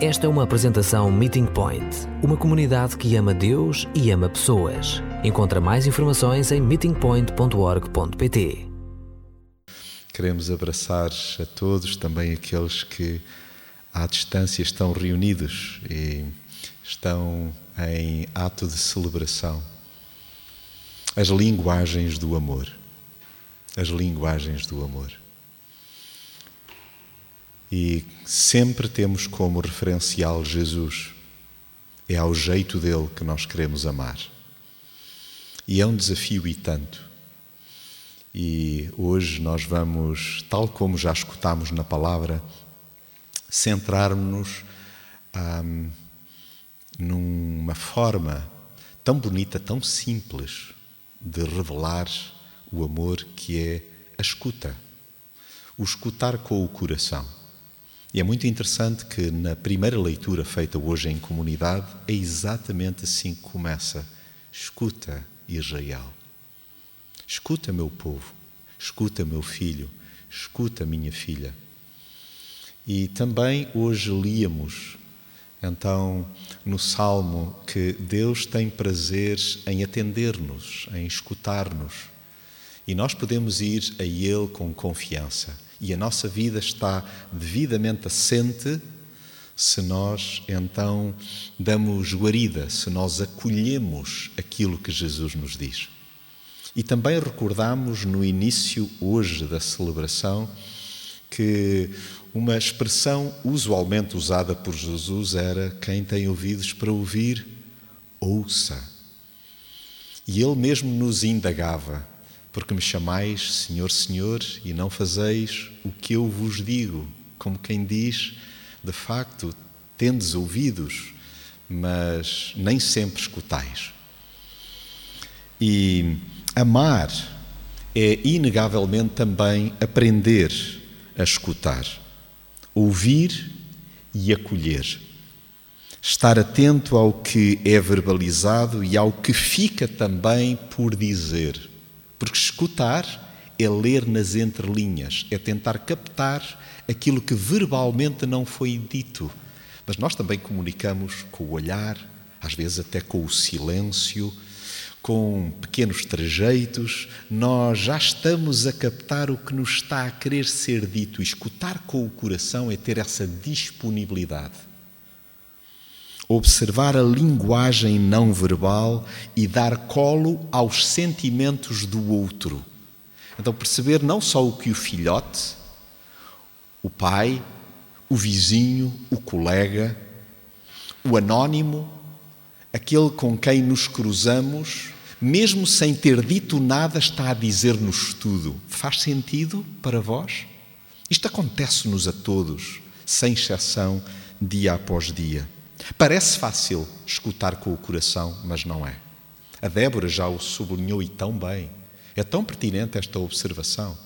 Esta é uma apresentação Meeting Point, uma comunidade que ama Deus e ama pessoas. Encontra mais informações em meetingpoint.org.pt. Queremos abraçar a todos, também aqueles que à distância estão reunidos e estão em ato de celebração. As linguagens do amor. As linguagens do amor. E sempre temos como referencial Jesus. É ao jeito dele que nós queremos amar. E é um desafio e tanto. E hoje nós vamos, tal como já escutámos na palavra, centrar-nos hum, numa forma tão bonita, tão simples de revelar o amor que é a escuta. O escutar com o coração. E é muito interessante que na primeira leitura feita hoje em comunidade é exatamente assim que começa. Escuta, Israel. Escuta, meu povo. Escuta, meu filho. Escuta, minha filha. E também hoje líamos, então, no Salmo, que Deus tem prazer em atender-nos, em escutar-nos. E nós podemos ir a Ele com confiança e a nossa vida está devidamente assente se nós então damos guarida, se nós acolhemos aquilo que Jesus nos diz. E também recordamos no início hoje da celebração que uma expressão usualmente usada por Jesus era: quem tem ouvidos para ouvir, ouça. E ele mesmo nos indagava: porque me chamais Senhor, Senhor, e não fazeis o que eu vos digo, como quem diz, de facto, tendes ouvidos, mas nem sempre escutais. E amar é inegavelmente também aprender a escutar, ouvir e acolher. Estar atento ao que é verbalizado e ao que fica também por dizer. Porque escutar é ler nas entrelinhas, é tentar captar aquilo que verbalmente não foi dito. Mas nós também comunicamos com o olhar, às vezes até com o silêncio, com pequenos trejeitos, nós já estamos a captar o que nos está a querer ser dito. escutar com o coração é ter essa disponibilidade observar a linguagem não verbal e dar colo aos sentimentos do outro. Então, perceber não só o que o filhote, o pai, o vizinho, o colega, o anónimo, aquele com quem nos cruzamos, mesmo sem ter dito nada, está a dizer-nos tudo. Faz sentido para vós? Isto acontece-nos a todos, sem exceção, dia após dia. Parece fácil escutar com o coração, mas não é. A Débora já o sublinhou e tão bem. É tão pertinente esta observação,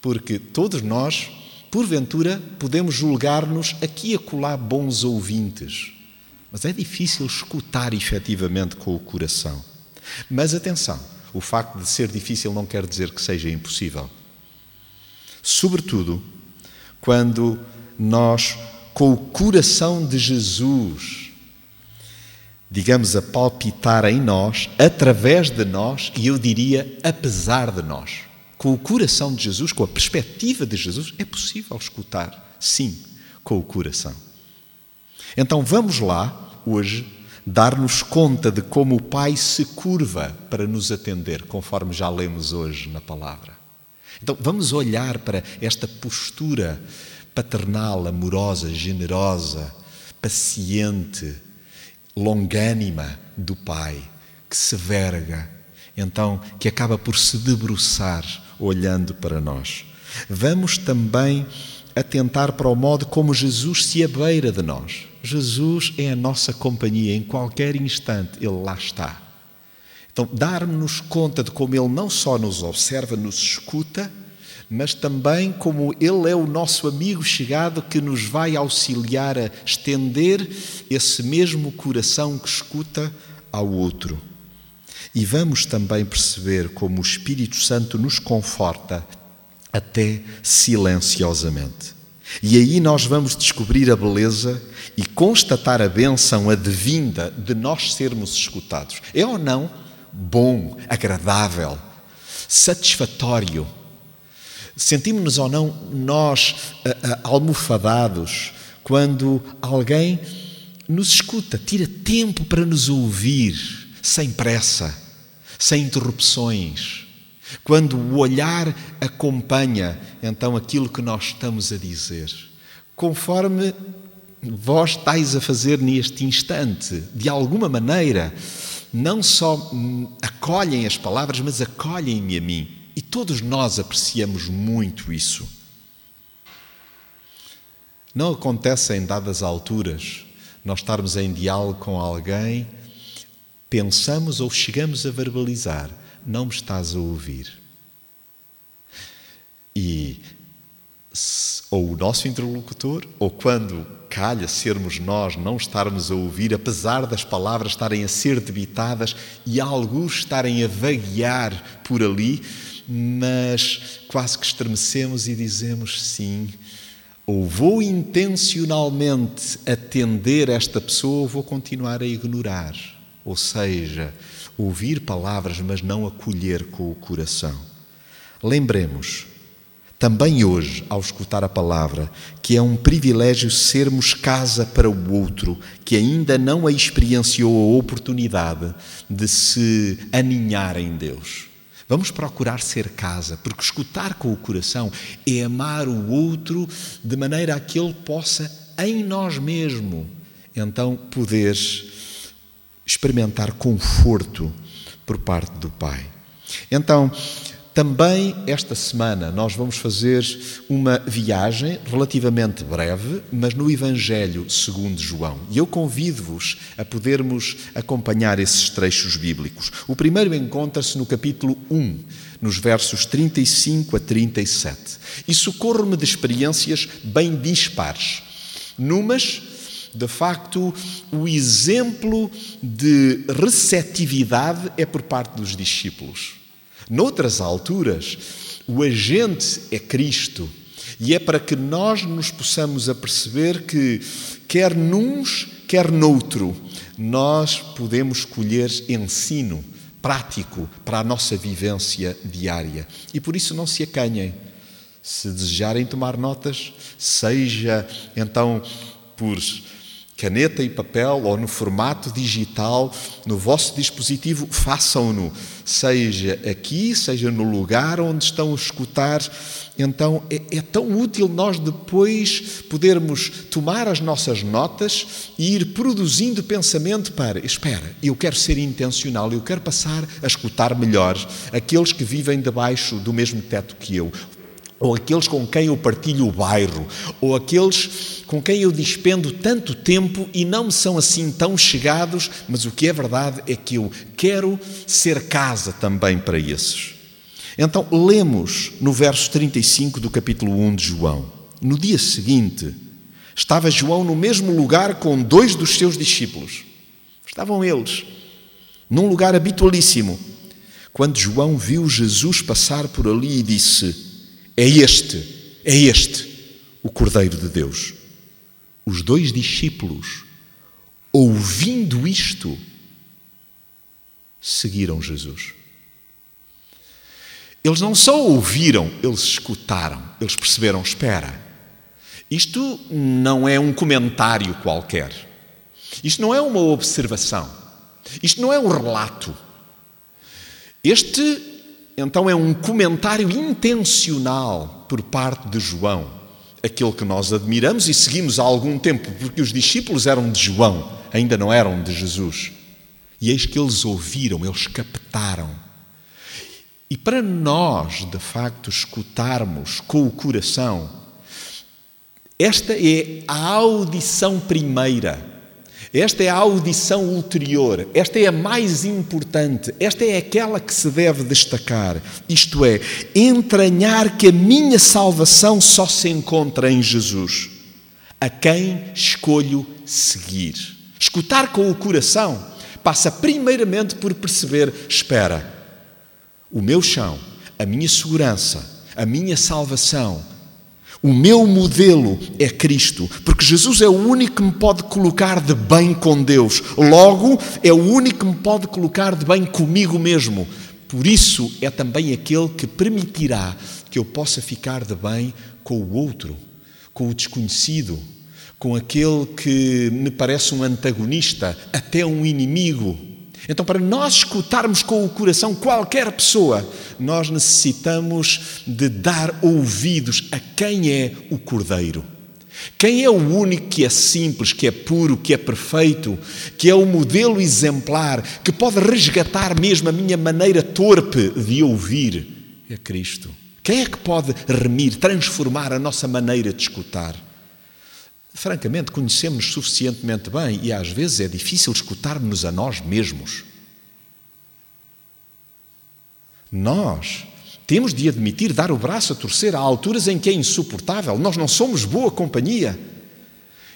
porque todos nós, porventura, podemos julgar-nos aqui e acolá bons ouvintes, mas é difícil escutar efetivamente com o coração. Mas atenção, o facto de ser difícil não quer dizer que seja impossível. Sobretudo quando nós com o coração de Jesus, digamos, a palpitar em nós, através de nós, e eu diria, apesar de nós. Com o coração de Jesus, com a perspectiva de Jesus, é possível escutar, sim, com o coração. Então vamos lá, hoje, dar-nos conta de como o Pai se curva para nos atender, conforme já lemos hoje na palavra. Então vamos olhar para esta postura paternal, amorosa, generosa, paciente, longânima do Pai, que se verga, então que acaba por se debruçar olhando para nós. Vamos também atentar para o modo como Jesus se abeira de nós. Jesus é a nossa companhia em qualquer instante, Ele lá está. Então, dar-nos conta de como Ele não só nos observa, nos escuta, mas também como Ele é o nosso amigo chegado que nos vai auxiliar a estender esse mesmo coração que escuta ao outro. E vamos também perceber como o Espírito Santo nos conforta até silenciosamente. E aí nós vamos descobrir a beleza e constatar a bênção advinda de nós sermos escutados. É ou não bom, agradável, satisfatório? Sentimos-nos ou não nós almofadados quando alguém nos escuta, tira tempo para nos ouvir, sem pressa, sem interrupções? Quando o olhar acompanha então aquilo que nós estamos a dizer, conforme vós estáis a fazer neste instante, de alguma maneira, não só acolhem as palavras, mas acolhem-me a mim. E todos nós apreciamos muito isso. Não acontece em dadas alturas nós estarmos em diálogo com alguém, pensamos ou chegamos a verbalizar: não me estás a ouvir. E ou o nosso interlocutor, ou quando calha sermos nós não estarmos a ouvir, apesar das palavras estarem a ser debitadas e alguns estarem a vaguear por ali, mas quase que estremecemos e dizemos sim. Ou vou intencionalmente atender esta pessoa, ou vou continuar a ignorar. Ou seja, ouvir palavras, mas não acolher com o coração. Lembremos, também hoje, ao escutar a palavra, que é um privilégio sermos casa para o outro, que ainda não a experienciou a oportunidade de se aninhar em Deus. Vamos procurar ser casa, porque escutar com o coração é amar o outro de maneira a que ele possa, em nós mesmo, então poder experimentar conforto por parte do Pai. Então, também esta semana nós vamos fazer uma viagem relativamente breve, mas no Evangelho segundo João. E eu convido-vos a podermos acompanhar esses trechos bíblicos. O primeiro encontra-se no capítulo 1, nos versos 35 a 37. E socorro-me de experiências bem dispares. Numas, de facto, o exemplo de receptividade é por parte dos discípulos. Noutras alturas, o agente é Cristo. E é para que nós nos possamos aperceber que, quer nuns, quer noutro, nós podemos colher ensino prático para a nossa vivência diária. E por isso não se acanhem. Se desejarem tomar notas, seja então por caneta e papel ou no formato digital no vosso dispositivo, façam-no, seja aqui, seja no lugar onde estão a escutar. Então é, é, tão útil nós depois podermos tomar as nossas notas e ir produzindo pensamento para, espera, eu quero ser intencional, eu quero passar a escutar melhor aqueles que vivem debaixo do mesmo teto que eu ou aqueles com quem eu partilho o bairro, ou aqueles com quem eu dispendo tanto tempo e não me são assim tão chegados, mas o que é verdade é que eu quero ser casa também para esses. Então, lemos no verso 35 do capítulo 1 de João. No dia seguinte, estava João no mesmo lugar com dois dos seus discípulos. Estavam eles, num lugar habitualíssimo. Quando João viu Jesus passar por ali e disse: é este, é este o Cordeiro de Deus. Os dois discípulos, ouvindo isto, seguiram Jesus. Eles não só ouviram, eles escutaram, eles perceberam: espera, isto não é um comentário qualquer, isto não é uma observação, isto não é um relato. Este então é um comentário intencional por parte de João, aquele que nós admiramos e seguimos há algum tempo, porque os discípulos eram de João, ainda não eram de Jesus. E eis que eles ouviram, eles captaram. E para nós, de facto, escutarmos com o coração, esta é a audição primeira esta é a audição ulterior, esta é a mais importante, esta é aquela que se deve destacar. Isto é, entranhar que a minha salvação só se encontra em Jesus, a quem escolho seguir. Escutar com o coração passa primeiramente por perceber: espera, o meu chão, a minha segurança, a minha salvação, O meu modelo é Cristo, porque Jesus é o único que me pode colocar de bem com Deus. Logo, é o único que me pode colocar de bem comigo mesmo. Por isso, é também aquele que permitirá que eu possa ficar de bem com o outro, com o desconhecido, com aquele que me parece um antagonista, até um inimigo. Então, para nós escutarmos com o coração qualquer pessoa, nós necessitamos de dar ouvidos a quem é o Cordeiro. Quem é o único que é simples, que é puro, que é perfeito, que é o modelo exemplar, que pode resgatar mesmo a minha maneira torpe de ouvir? É Cristo. Quem é que pode remir, transformar a nossa maneira de escutar? Francamente, conhecemos suficientemente bem e às vezes é difícil escutarmos a nós mesmos. Nós temos de admitir, dar o braço a torcer a alturas em que é insuportável. Nós não somos boa companhia.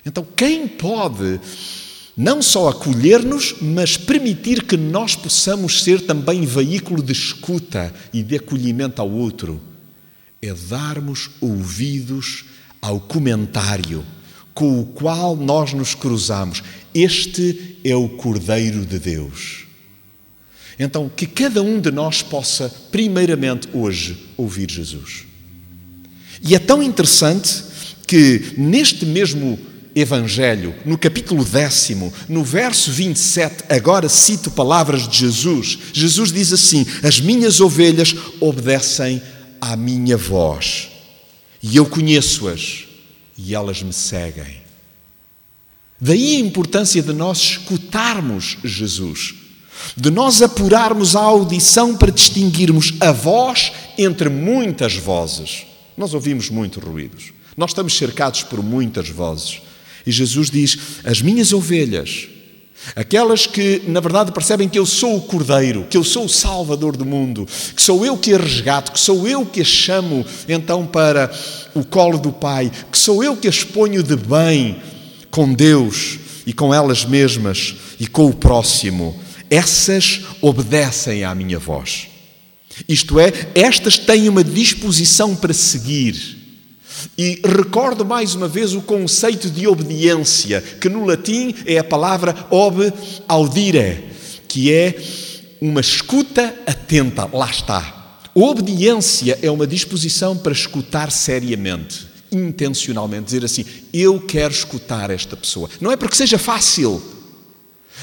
Então, quem pode não só acolher-nos, mas permitir que nós possamos ser também veículo de escuta e de acolhimento ao outro? É darmos ouvidos ao comentário com o qual nós nos cruzamos. Este é o Cordeiro de Deus. Então, que cada um de nós possa, primeiramente hoje, ouvir Jesus. E é tão interessante que neste mesmo Evangelho, no capítulo décimo, no verso 27, agora cito palavras de Jesus. Jesus diz assim: As minhas ovelhas obedecem à minha voz, e eu conheço-as e elas me seguem. Daí a importância de nós escutarmos Jesus, de nós apurarmos a audição para distinguirmos a voz entre muitas vozes. Nós ouvimos muitos ruídos, nós estamos cercados por muitas vozes. E Jesus diz: As minhas ovelhas, aquelas que na verdade percebem que eu sou o Cordeiro, que eu sou o Salvador do mundo, que sou eu que a resgato, que sou eu que a chamo então para o colo do Pai, que sou eu que as ponho de bem com Deus e com elas mesmas e com o próximo, essas obedecem à minha voz. Isto é, estas têm uma disposição para seguir. E recordo mais uma vez o conceito de obediência, que no latim é a palavra ob audire, que é uma escuta atenta. Lá está. Obediência é uma disposição para escutar seriamente, intencionalmente, dizer assim: eu quero escutar esta pessoa. Não é porque seja fácil,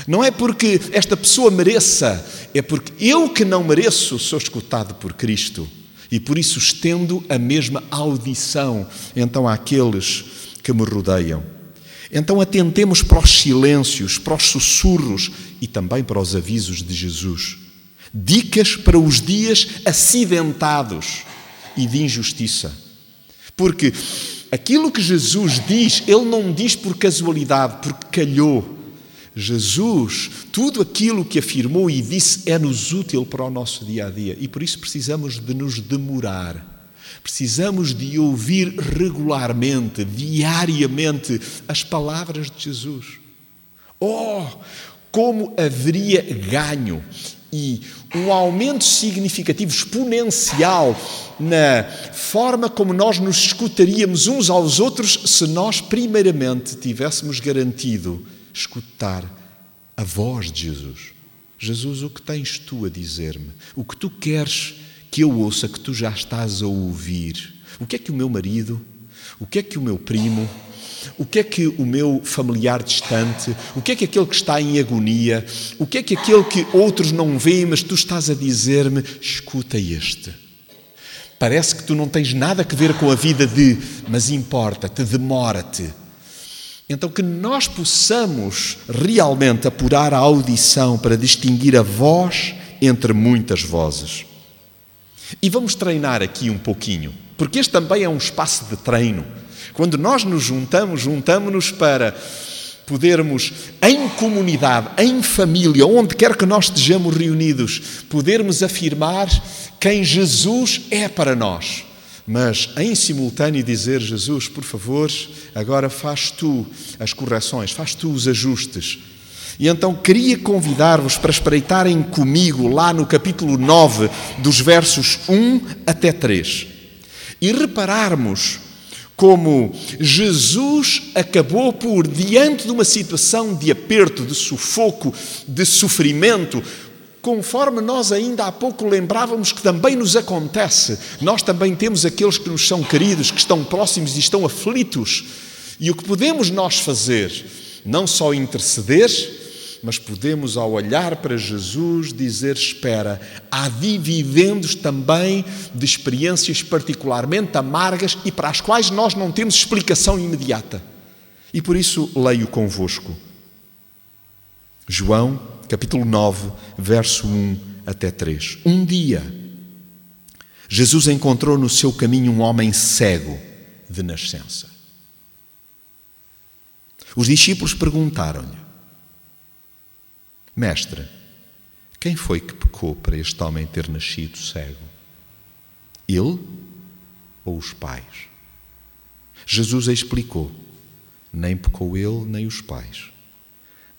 não é porque esta pessoa mereça, é porque eu que não mereço sou escutado por Cristo e por isso estendo a mesma audição então àqueles que me rodeiam. Então atentemos para os silêncios, para os sussurros e também para os avisos de Jesus. Dicas para os dias acidentados e de injustiça. Porque aquilo que Jesus diz, ele não diz por casualidade, porque calhou. Jesus, tudo aquilo que afirmou e disse é-nos útil para o nosso dia a dia e por isso precisamos de nos demorar. Precisamos de ouvir regularmente, diariamente, as palavras de Jesus. Oh, como haveria ganho e um aumento significativo, exponencial, na forma como nós nos escutaríamos uns aos outros se nós, primeiramente, tivéssemos garantido escutar a voz de Jesus. Jesus, o que tens tu a dizer-me? O que tu queres que eu ouça, que tu já estás a ouvir? O que é que o meu marido, o que é que o meu primo, o que é que o meu familiar distante, o que é que aquele que está em agonia, o que é que aquele que outros não veem, mas tu estás a dizer-me, escuta este. Parece que tu não tens nada a ver com a vida de, mas importa-te, demora-te. Então, que nós possamos realmente apurar a audição para distinguir a voz entre muitas vozes. E vamos treinar aqui um pouquinho, porque este também é um espaço de treino. Quando nós nos juntamos, juntamos-nos para podermos, em comunidade, em família, onde quer que nós estejamos reunidos, podermos afirmar quem Jesus é para nós. Mas, em simultâneo, dizer: Jesus, por favor, agora faz tu as correções, faz tu os ajustes. E então queria convidar-vos para espreitarem comigo lá no capítulo 9, dos versos 1 até 3, e repararmos como Jesus acabou por, diante de uma situação de aperto, de sufoco, de sofrimento, conforme nós ainda há pouco lembrávamos que também nos acontece, nós também temos aqueles que nos são queridos, que estão próximos e estão aflitos. E o que podemos nós fazer? Não só interceder, mas podemos, ao olhar para Jesus, dizer: Espera, há dividendos também de experiências particularmente amargas e para as quais nós não temos explicação imediata. E por isso leio convosco. João, capítulo 9, verso 1 até 3. Um dia, Jesus encontrou no seu caminho um homem cego de nascença. Os discípulos perguntaram-lhe: Mestre, quem foi que pecou para este homem ter nascido cego? Ele ou os pais? Jesus explicou: nem pecou ele nem os pais,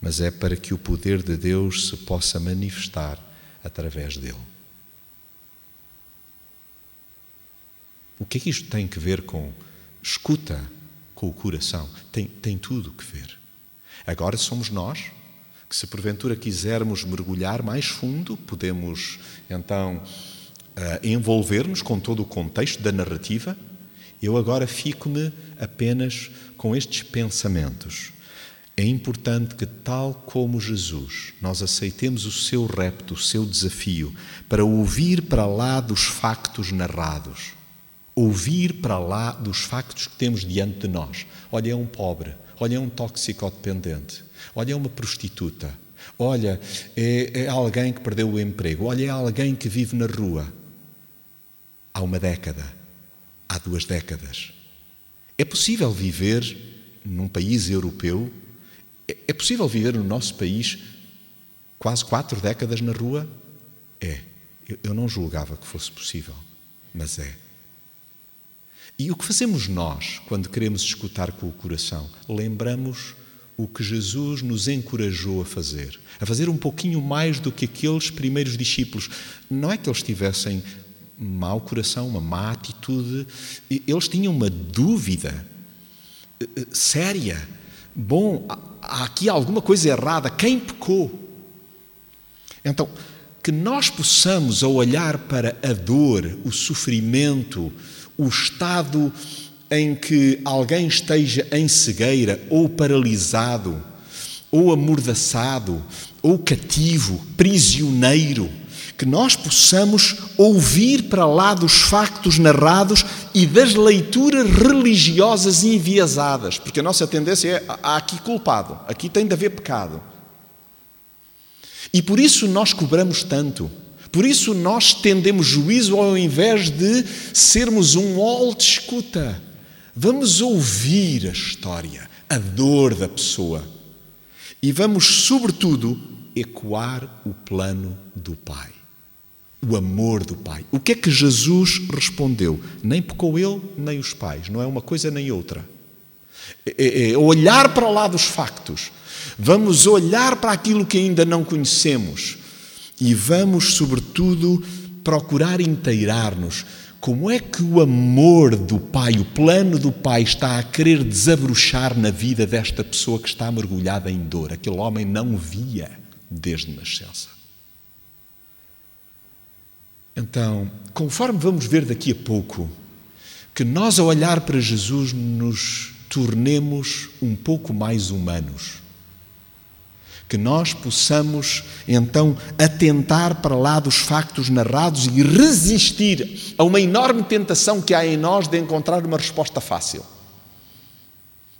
mas é para que o poder de Deus se possa manifestar através dele. O que é que isto tem que ver com escuta com o coração? Tem, tem tudo que ver. Agora somos nós que se porventura quisermos mergulhar mais fundo, podemos então uh, envolver-nos com todo o contexto da narrativa. Eu agora fico-me apenas com estes pensamentos. É importante que, tal como Jesus, nós aceitemos o seu repto, o seu desafio, para ouvir para lá dos factos narrados. Ouvir para lá dos factos que temos diante de nós. Olha, é um pobre. Olha, é um toxicodependente. Olha, é uma prostituta. Olha, é, é alguém que perdeu o emprego. Olha, é alguém que vive na rua. Há uma década. Há duas décadas. É possível viver num país europeu? É, é possível viver no nosso país quase quatro décadas na rua? É. Eu, não julgava que fosse possível, mas é. E o que fazemos nós quando queremos escutar com o coração? Lembramos o que Jesus nos encorajou a fazer, a fazer um pouquinho mais do que aqueles primeiros discípulos. Não é que eles tivessem mau coração, uma má atitude, eles tinham uma dúvida eh, eh, séria. Bom, há aqui alguma coisa errada. Quem pecou? Então, que nós possamos, ao olhar para a dor, o sofrimento, o estado em que alguém esteja em cegueira, ou paralisado, ou amordaçado, ou cativo, prisioneiro, que nós possamos ouvir para lá dos factos narrados e das leituras religiosas enviesadas, porque a nossa tendência é: há aqui culpado, aqui tem de haver pecado. E por isso nós cobramos tanto. Por isso nós tendemos juízo ao invés de sermos um hall de escuta. Vamos ouvir a história, a dor da pessoa. E vamos, sobretudo, ecoar o plano do Pai. O amor do Pai. O que é que Jesus respondeu? Nem pecou ele, nem os pais. Não é uma coisa nem outra. É, é, é olhar para lá dos factos. Vamos olhar para aquilo que ainda não conhecemos. E vamos, sobretudo, procurar inteirar-nos como é que o amor do Pai, o plano do Pai, está a querer desabrochar na vida desta pessoa que está mergulhada em dor? Aquele homem não via desde nascença. Então, conforme vamos ver daqui a pouco, que nós, ao olhar para Jesus, nos tornemos um pouco mais humanos que nós possamos então atentar para lá dos factos narrados e resistir a uma enorme tentação que há em nós de encontrar uma resposta fácil.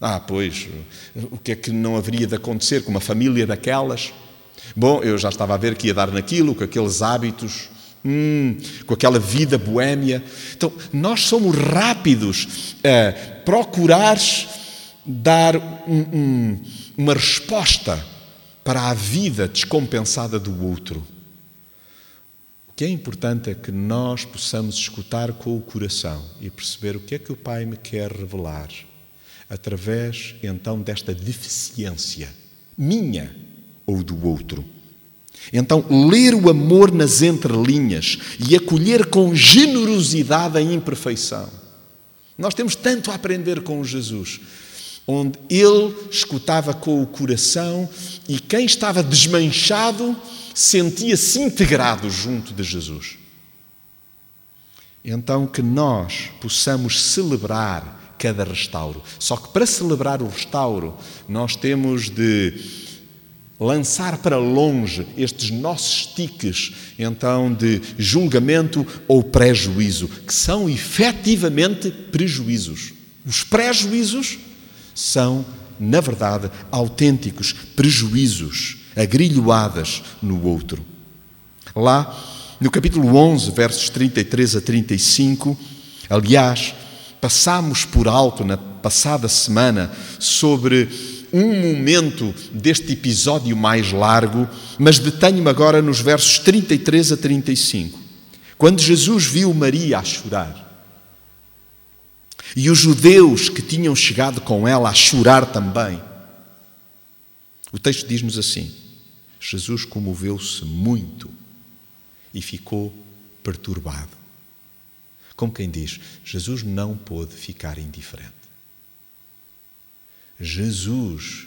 Ah, pois, o que é que não haveria de acontecer com uma família daquelas? Bom, eu já estava a ver que ia dar naquilo, com aqueles hábitos, hum, com aquela vida boêmia. Então, nós somos rápidos a procurar dar um, um, uma resposta para a vida descompensada do outro. O que é importante é que nós possamos escutar com o coração e perceber o que é que o Pai me quer revelar, através então desta deficiência minha ou do outro. Então, ler o amor nas entrelinhas e acolher com generosidade a imperfeição. Nós temos tanto a aprender com Jesus, onde ele escutava com o coração e quem estava desmanchado sentia-se integrado junto de Jesus. Então, que nós possamos celebrar cada restauro. Só que para celebrar o restauro, nós temos de lançar para longe estes nossos tiques, então, de julgamento ou prejuízo, que são efetivamente prejuízos. Os prejuízos são, na verdade, autênticos prejuízos, agrilhoadas no outro. Lá, no capítulo 11, versos 33 a 35, aliás, passámos por alto na passada semana sobre um momento deste episódio mais largo, mas detenho-me agora nos versos 33 a 35. Quando Jesus viu Maria a chorar, e os judeus que tinham chegado com ela a chorar também, o texto diz-nos assim: Jesus comoveu-se muito e ficou perturbado. Como quem diz, Jesus não pôde ficar indiferente. Jesus,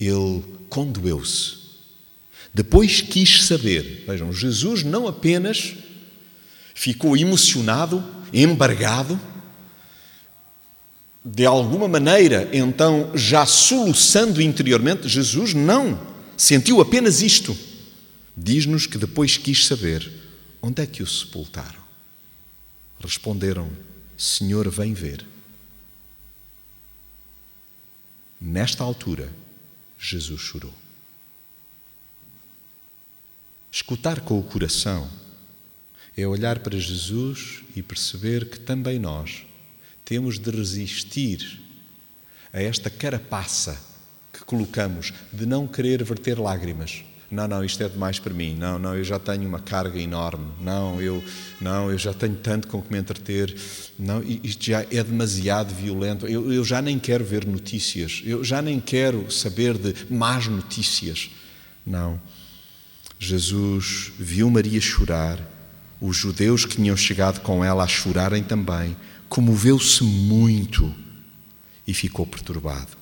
ele condoeu-se. Depois quis saber. Vejam, Jesus não apenas ficou emocionado, embargado, de alguma maneira, então, já soluçando interiormente, Jesus não sentiu apenas isto diz-nos que depois quis saber onde é que o sepultaram. Responderam: Senhor, vem ver. Nesta altura, Jesus chorou. Escutar com o coração é olhar para Jesus e perceber que também nós temos de resistir a esta carapaça que colocamos de não querer verter lágrimas não, não, isto é demais para mim, não, não, eu já tenho uma carga enorme, não, eu, não, eu já tenho tanto com que me entreter, não, isto já é demasiado violento, eu, eu já nem quero ver notícias, eu já nem quero saber de más notícias. Não. Jesus viu Maria chorar, os judeus que tinham chegado com ela a chorarem também, comoveu-se muito e ficou perturbado.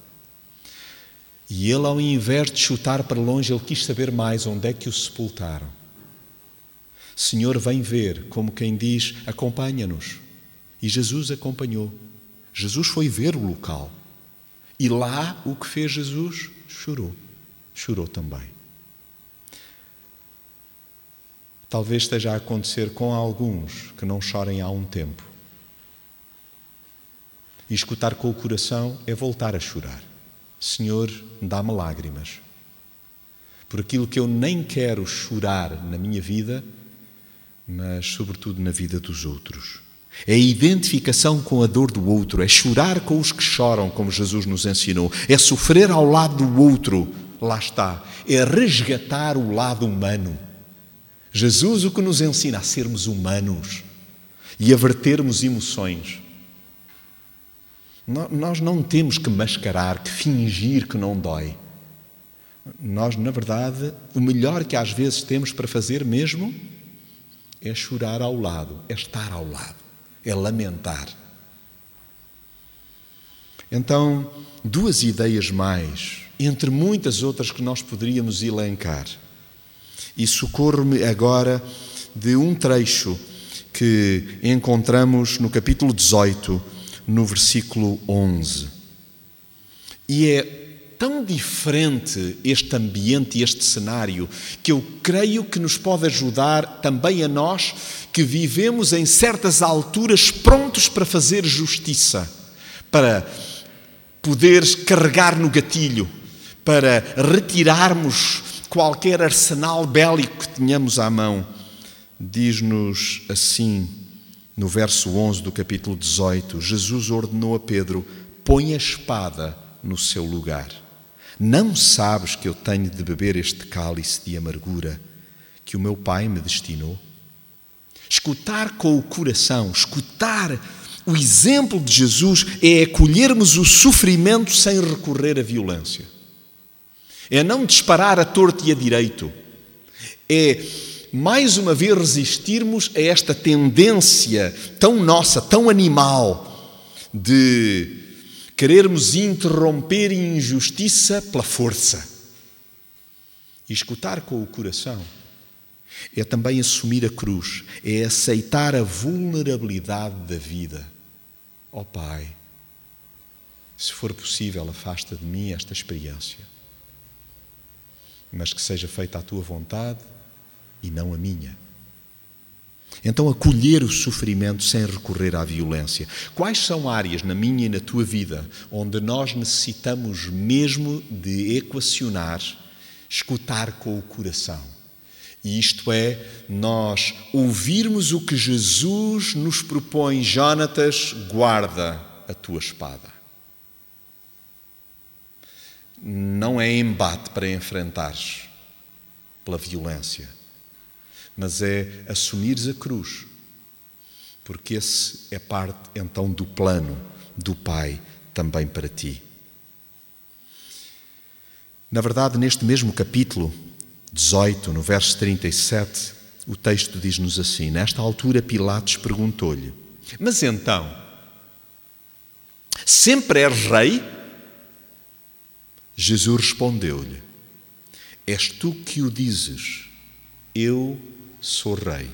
E ele, ao invés de chutar para longe, ele quis saber mais onde é que o sepultaram. Senhor, vem ver, como quem diz, acompanha-nos. E Jesus acompanhou. Jesus foi ver o local. E lá o que fez Jesus? Chorou. Chorou também. Talvez esteja a acontecer com alguns que não chorem há um tempo. E escutar com o coração é voltar a chorar. Senhor, dá-me lágrimas. Por aquilo que eu nem quero chorar na minha vida, mas sobretudo na vida dos outros. É a identificação com a dor do outro, é chorar com os que choram, como Jesus nos ensinou, é sofrer ao lado do outro, lá está, é resgatar o lado humano. Jesus o que nos ensina a sermos humanos e a vertermos emoções. Nós não temos que mascarar, que fingir que não dói. Nós, na verdade, o melhor que às vezes temos para fazer mesmo é chorar ao lado, é estar ao lado, é lamentar. Então, duas ideias mais, entre muitas outras que nós poderíamos elencar. E socorro-me agora de um trecho que encontramos no capítulo 18 no versículo 11. E é tão diferente este ambiente e este cenário que eu creio que nos pode ajudar também a nós que vivemos em certas alturas prontos para fazer justiça, para poder carregar no gatilho, para retirarmos qualquer arsenal bélico que tenhamos à mão. Diz-nos assim no verso 11 do capítulo 18, Jesus ordenou a Pedro: põe a espada no seu lugar. Não sabes que eu tenho de beber este cálice de amargura que o meu Pai me destinou? Escutar com o coração, escutar o exemplo de Jesus é acolhermos o sofrimento sem recorrer à violência. É não disparar a torto e a direito. É mais uma vez resistirmos a esta tendência tão nossa, tão animal, de querermos interromper injustiça pela força. E escutar com o coração é também assumir a cruz, é aceitar a vulnerabilidade da vida. Ó oh, Pai, se for possível, afasta de mim esta experiência, mas que seja feita a tua vontade e não a minha. Então, acolher o sofrimento sem recorrer à violência. Quais são áreas na minha e na tua vida onde nós necessitamos mesmo de equacionar, escutar com o coração? E isto é, nós ouvirmos o que Jesus nos propõe, Jonatas, guarda a tua espada. Não é embate para enfrentares pela violência mas é assumires a cruz, porque esse é parte então do plano do Pai também para ti. Na verdade, neste mesmo capítulo 18, no verso 37, o texto diz-nos assim: Nesta altura, Pilatos perguntou-lhe: Mas então, sempre és rei? Jesus respondeu-lhe: És tu que o dizes, eu sou rei.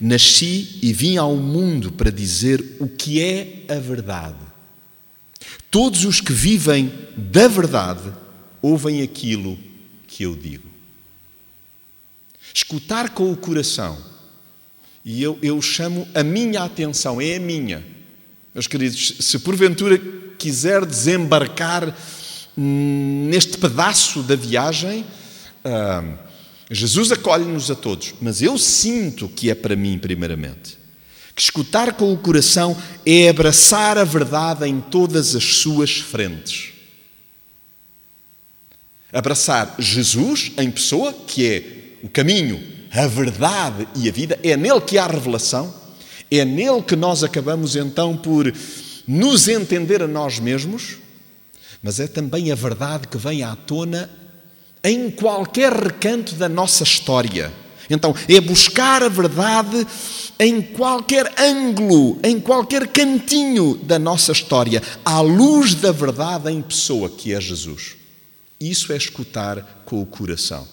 Nasci e vim ao mundo para dizer o que é a verdade. Todos os que vivem da verdade ouvem aquilo que eu digo. Escutar com o coração, e eu, eu chamo a minha atenção, é a minha. Meus queridos, se porventura quiser desembarcar neste pedaço da viagem, uh, Jesus acolhe-nos a todos, mas eu sinto que é para mim, primeiramente. Que escutar com o coração é abraçar a verdade em todas as suas frentes. Abraçar Jesus em pessoa, que é o caminho, a verdade e a vida, é nele que há revelação, é nele que nós acabamos então por nos entender a nós mesmos, mas é também a verdade que vem à tona em qualquer recanto da nossa história. Então, é buscar a verdade em qualquer ângulo, em qualquer cantinho da nossa história, à luz da verdade em pessoa, que é Jesus. Isso é escutar com o coração.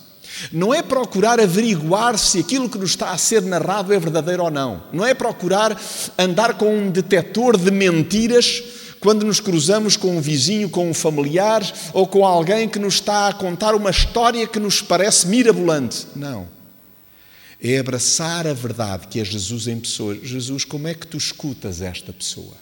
Não é procurar averiguar se aquilo que nos está a ser narrado é verdadeiro ou não. Não é procurar andar com um detetor de mentiras quando nos cruzamos com um vizinho, com um familiar ou com alguém que nos está a contar uma história que nos parece mirabolante. Não. É abraçar a verdade que é Jesus em pessoa. Jesus, como é que tu escutas esta pessoa?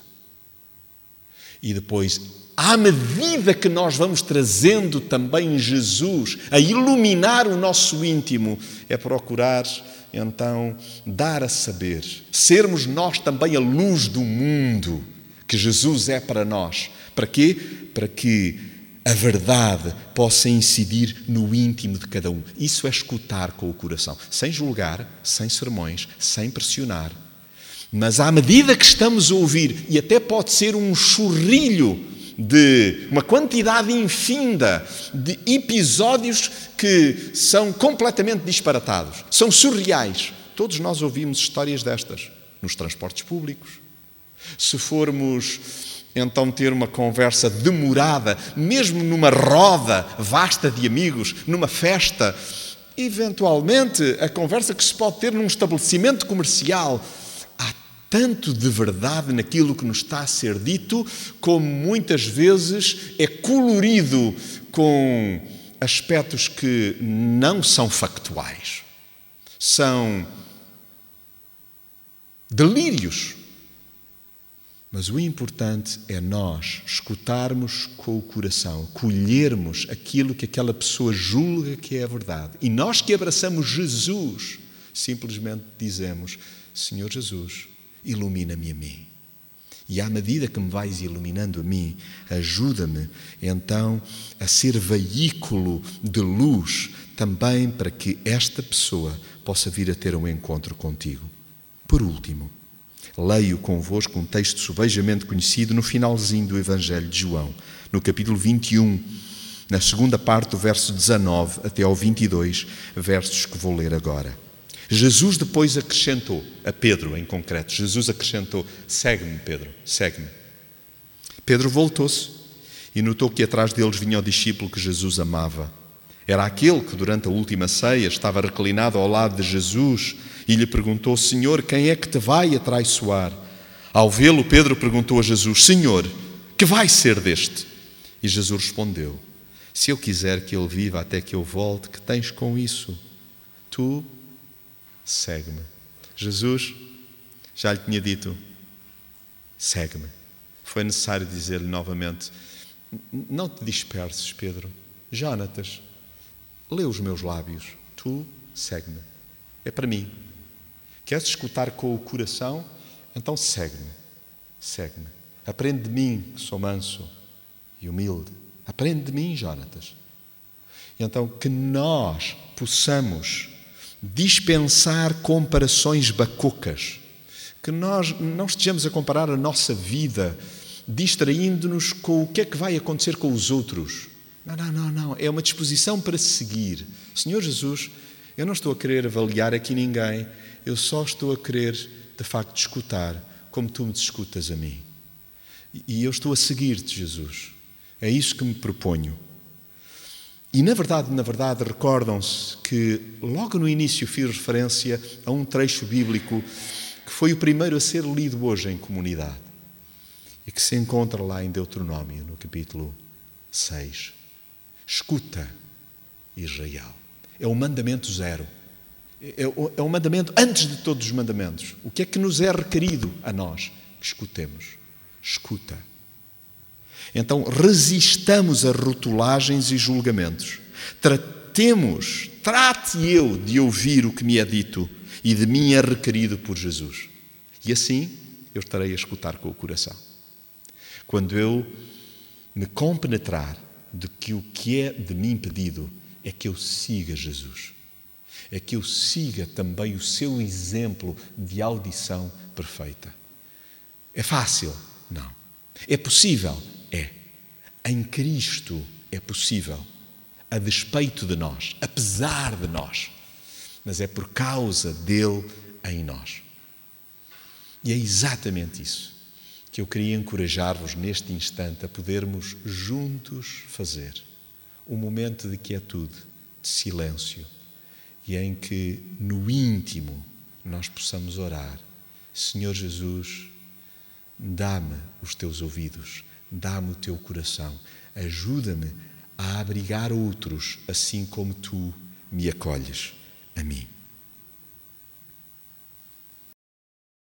E depois, à medida que nós vamos trazendo também Jesus a iluminar o nosso íntimo, é procurar então dar a saber, sermos nós também a luz do mundo que Jesus é para nós. Para quê? Para que a verdade possa incidir no íntimo de cada um. Isso é escutar com o coração, sem julgar, sem sermões, sem pressionar. Mas à medida que estamos a ouvir, e até pode ser um churrilho de uma quantidade infinda de episódios que são completamente disparatados, são surreais. Todos nós ouvimos histórias destas nos transportes públicos, se formos então ter uma conversa demorada, mesmo numa roda vasta de amigos, numa festa, eventualmente a conversa que se pode ter num estabelecimento comercial, há tanto de verdade naquilo que nos está a ser dito, como muitas vezes é colorido com aspectos que não são factuais. São delírios mas o importante é nós escutarmos com o coração, colhermos aquilo que aquela pessoa julga que é a verdade. E nós que abraçamos Jesus, simplesmente dizemos: Senhor Jesus, ilumina-me a mim. E à medida que me vais iluminando a mim, ajuda-me então a ser veículo de luz também para que esta pessoa possa vir a ter um encontro contigo. Por último, Leio convosco um texto subejamente conhecido no finalzinho do Evangelho de João, no capítulo 21, na segunda parte do verso 19 até ao 22, versos que vou ler agora. Jesus depois acrescentou, a Pedro em concreto, Jesus acrescentou: segue-me, Pedro, segue-me. Pedro voltou-se e notou que atrás deles vinha o discípulo que Jesus amava. Era aquele que, durante a última ceia, estava reclinado ao lado de Jesus e lhe perguntou: Senhor, quem é que te vai atraiçoar? Ao vê-lo, Pedro perguntou a Jesus: Senhor, que vai ser deste? E Jesus respondeu: Se eu quiser que ele viva até que eu volte, que tens com isso? Tu segue-me. Jesus já lhe tinha dito: segue-me. Foi necessário dizer-lhe novamente: Não te disperses, Pedro. Jonatas, lê os meus lábios. Tu segue-me. É para mim. Queres escutar com o coração? Então segue-me. Segue-me. Aprende de mim, que sou manso e humilde. Aprende de mim, Jonatas. Então que nós possamos dispensar comparações bacocas, que nós não estejamos a comparar a nossa vida distraindo-nos com o que é que vai acontecer com os outros. Não, não, não, não. É uma disposição para seguir. Senhor Jesus, eu não estou a querer avaliar aqui ninguém, eu só estou a querer, de facto, escutar como tu me escutas a mim. E eu estou a seguir-te, Jesus. É isso que me proponho. E na verdade, na verdade, recordam-se que logo no início fiz referência a um trecho bíblico que foi o primeiro a ser lido hoje em comunidade e que se encontra lá em Deuteronômio, no capítulo 6. Escuta, Israel. É o mandamento zero. É o, é o mandamento antes de todos os mandamentos. O que é que nos é requerido a nós? Que escutemos. Escuta. Então resistamos a rotulagens e julgamentos. Tratemos, trate eu de ouvir o que me é dito e de mim é requerido por Jesus. E assim eu estarei a escutar com o coração. Quando eu me compenetrar de que o que é de mim pedido é que eu siga Jesus, é que eu siga também o seu exemplo de audição perfeita. É fácil? Não. É possível? É. Em Cristo é possível, a despeito de nós, apesar de nós, mas é por causa dele em nós. E é exatamente isso que eu queria encorajar-vos neste instante a podermos juntos fazer. Um momento de quietude, de silêncio, e em que no íntimo nós possamos orar: Senhor Jesus, dá-me os teus ouvidos, dá-me o teu coração, ajuda-me a abrigar outros assim como tu me acolhes a mim.